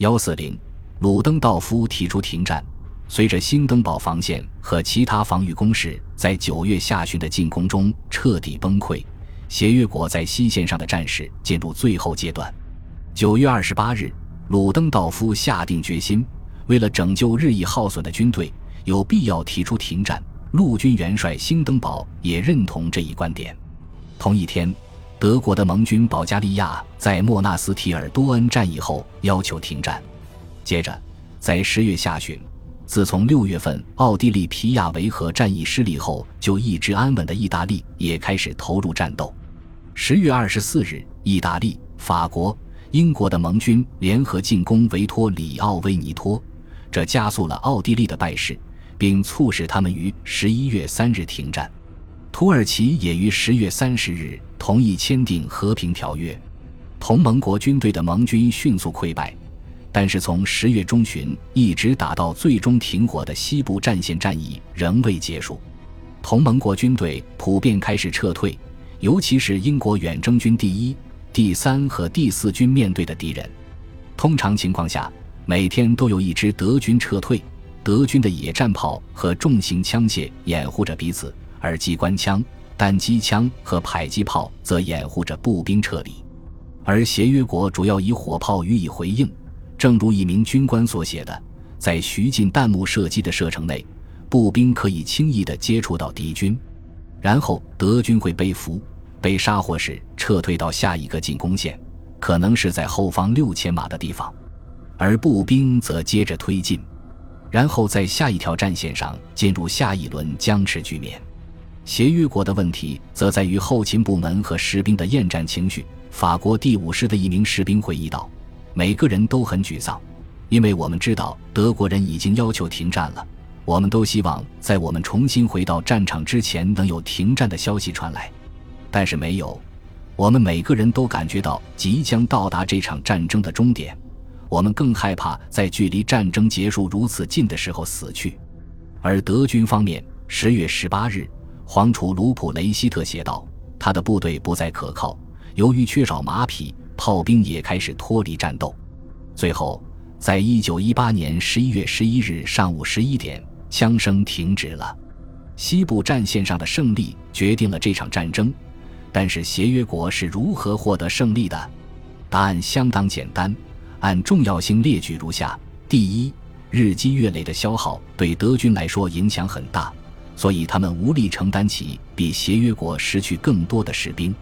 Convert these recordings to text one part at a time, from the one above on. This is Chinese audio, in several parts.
幺四零，鲁登道夫提出停战。随着兴登堡防线和其他防御工事在九月下旬的进攻中彻底崩溃，协约国在西线上的战事进入最后阶段。九月二十八日，鲁登道夫下定决心，为了拯救日益耗损的军队，有必要提出停战。陆军元帅兴登堡也认同这一观点。同一天，德国的盟军保加利亚在莫纳斯提尔多恩战役后要求停战。接着，在十月下旬。自从六月份奥地利皮亚维河战役失利后，就一直安稳的意大利也开始投入战斗。十月二十四日，意大利、法国、英国的盟军联合进攻维托里奥维尼托，这加速了奥地利的败势，并促使他们于十一月三日停战。土耳其也于十月三十日同意签订和平条约。同盟国军队的盟军迅速溃败。但是从十月中旬一直打到最终停火的西部战线战役仍未结束，同盟国军队普遍开始撤退，尤其是英国远征军第一、第三和第四军面对的敌人。通常情况下，每天都有一支德军撤退，德军的野战炮和重型枪械掩护着彼此，而机关枪、但机枪和迫击炮则掩护着步兵撤离，而协约国主要以火炮予以回应。正如一名军官所写的，在徐进弹幕射击的射程内，步兵可以轻易地接触到敌军，然后德军会被俘、被杀，或是撤退到下一个进攻线，可能是在后方六千码的地方，而步兵则接着推进，然后在下一条战线上进入下一轮僵持局面。协约国的问题则在于后勤部门和士兵的厌战情绪。法国第五师的一名士兵回忆道。每个人都很沮丧，因为我们知道德国人已经要求停战了。我们都希望在我们重新回到战场之前能有停战的消息传来，但是没有。我们每个人都感觉到即将到达这场战争的终点。我们更害怕在距离战争结束如此近的时候死去。而德军方面，十月十八日，皇储卢普雷希特写道：“他的部队不再可靠，由于缺少马匹。”炮兵也开始脱离战斗，最后，在一九一八年十一月十一日上午十一点，枪声停止了。西部战线上的胜利决定了这场战争，但是协约国是如何获得胜利的？答案相当简单，按重要性列举如下：第一，日积月累的消耗对德军来说影响很大，所以他们无力承担起比协约国失去更多的士兵。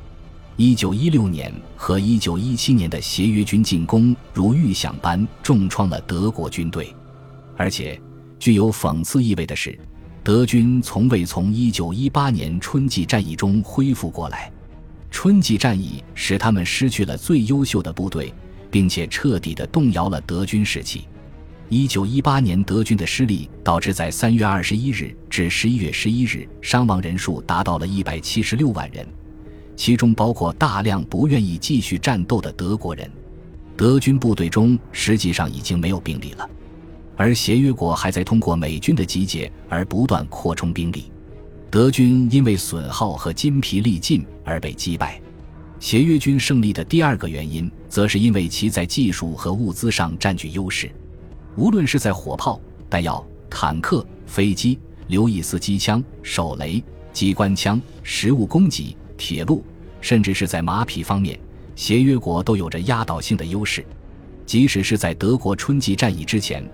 一九一六年和一九一七年的协约军进攻如预想般重创了德国军队，而且具有讽刺意味的是，德军从未从一九一八年春季战役中恢复过来。春季战役使他们失去了最优秀的部队，并且彻底的动摇了德军士气。一九一八年德军的失利导致在三月二十一日至十一月十一日伤亡人数达到了一百七十六万人。其中包括大量不愿意继续战斗的德国人，德军部队中实际上已经没有兵力了，而协约国还在通过美军的集结而不断扩充兵力。德军因为损耗和筋疲力尽而被击败。协约军胜利的第二个原因，则是因为其在技术和物资上占据优势，无论是在火炮、弹药、坦克、飞机、刘易斯机枪、手雷、机关枪、食物供给。铁路，甚至是在马匹方面，协约国都有着压倒性的优势。即使是在德国春季战役之前，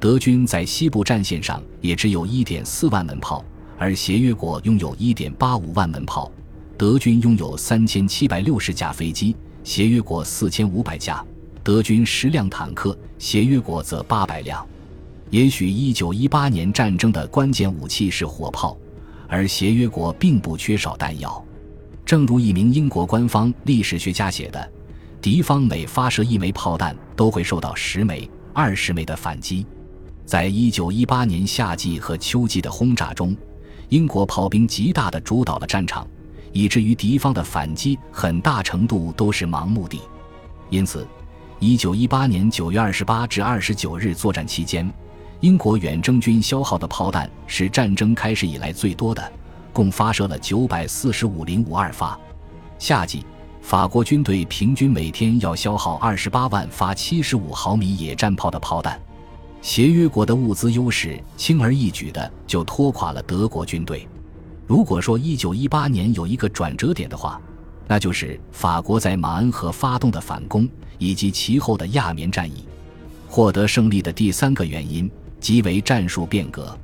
德军在西部战线上也只有一点四万门炮，而协约国拥有一点八五万门炮。德军拥有三千七百六十架飞机，协约国四千五百架；德军十辆坦克，协约国则八百辆。也许一九一八年战争的关键武器是火炮，而协约国并不缺少弹药。正如一名英国官方历史学家写的，敌方每发射一枚炮弹，都会受到十枚、二十枚的反击。在一九一八年夏季和秋季的轰炸中，英国炮兵极大地主导了战场，以至于敌方的反击很大程度都是盲目的。因此，一九一八年九月二十八至二十九日作战期间，英国远征军消耗的炮弹是战争开始以来最多的。共发射了九百四十五零五二发。夏季，法国军队平均每天要消耗二十八万发七十五毫米野战炮的炮弹。协约国的物资优势轻而易举的就拖垮了德国军队。如果说一九一八年有一个转折点的话，那就是法国在马恩河发动的反攻以及其后的亚棉战役。获得胜利的第三个原因即为战术变革。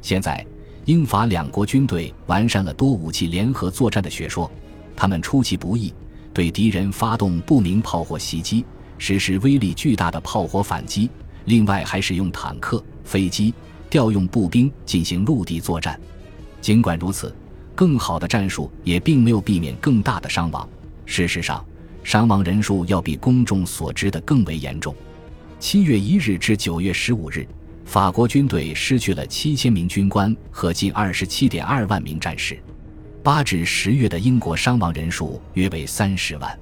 现在，英法两国军队完善了多武器联合作战的学说，他们出其不意，对敌人发动不明炮火袭击，实施威力巨大的炮火反击。另外，还使用坦克、飞机调用步兵进行陆地作战。尽管如此，更好的战术也并没有避免更大的伤亡。事实上，伤亡人数要比公众所知的更为严重。七月一日至九月十五日，法国军队失去了七千名军官和近二十七点二万名战士。八至十月的英国伤亡人数约为三十万。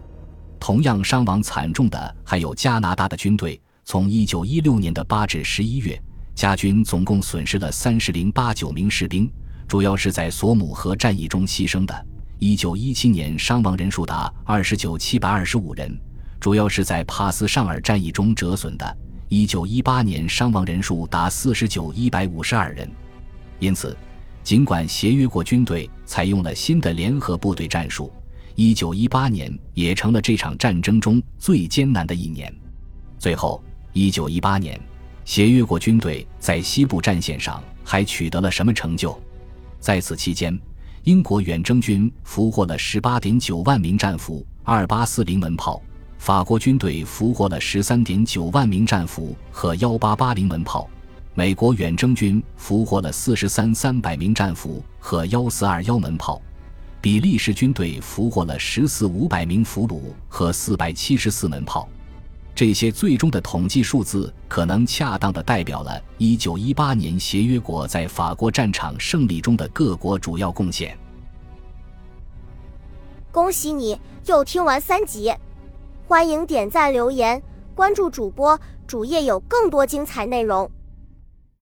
同样伤亡惨重的还有加拿大的军队。从一九一六年的八至十一月，加军总共损失了三十零八九名士兵，主要是在索姆河战役中牺牲的。一九一七年伤亡人数达二十九七百二十五人，主要是在帕斯尚尔战役中折损的。一九一八年伤亡人数达四十九一百五十二人。因此，尽管协约国军队采用了新的联合部队战术，一九一八年也成了这场战争中最艰难的一年。最后。一九一八年，协约国军队在西部战线上还取得了什么成就？在此期间，英国远征军俘获了十八点九万名战俘、二八四零门炮；法国军队俘获了十三点九万名战俘和幺八八零门炮；美国远征军俘获了四十三三百名战俘和幺四二幺门炮；比利时军队俘获了十四五百名俘虏和四百七十四门炮。这些最终的统计数字可能恰当的代表了1918年协约国在法国战场胜利中的各国主要贡献。恭喜你又听完三集，欢迎点赞、留言、关注主播，主页有更多精彩内容。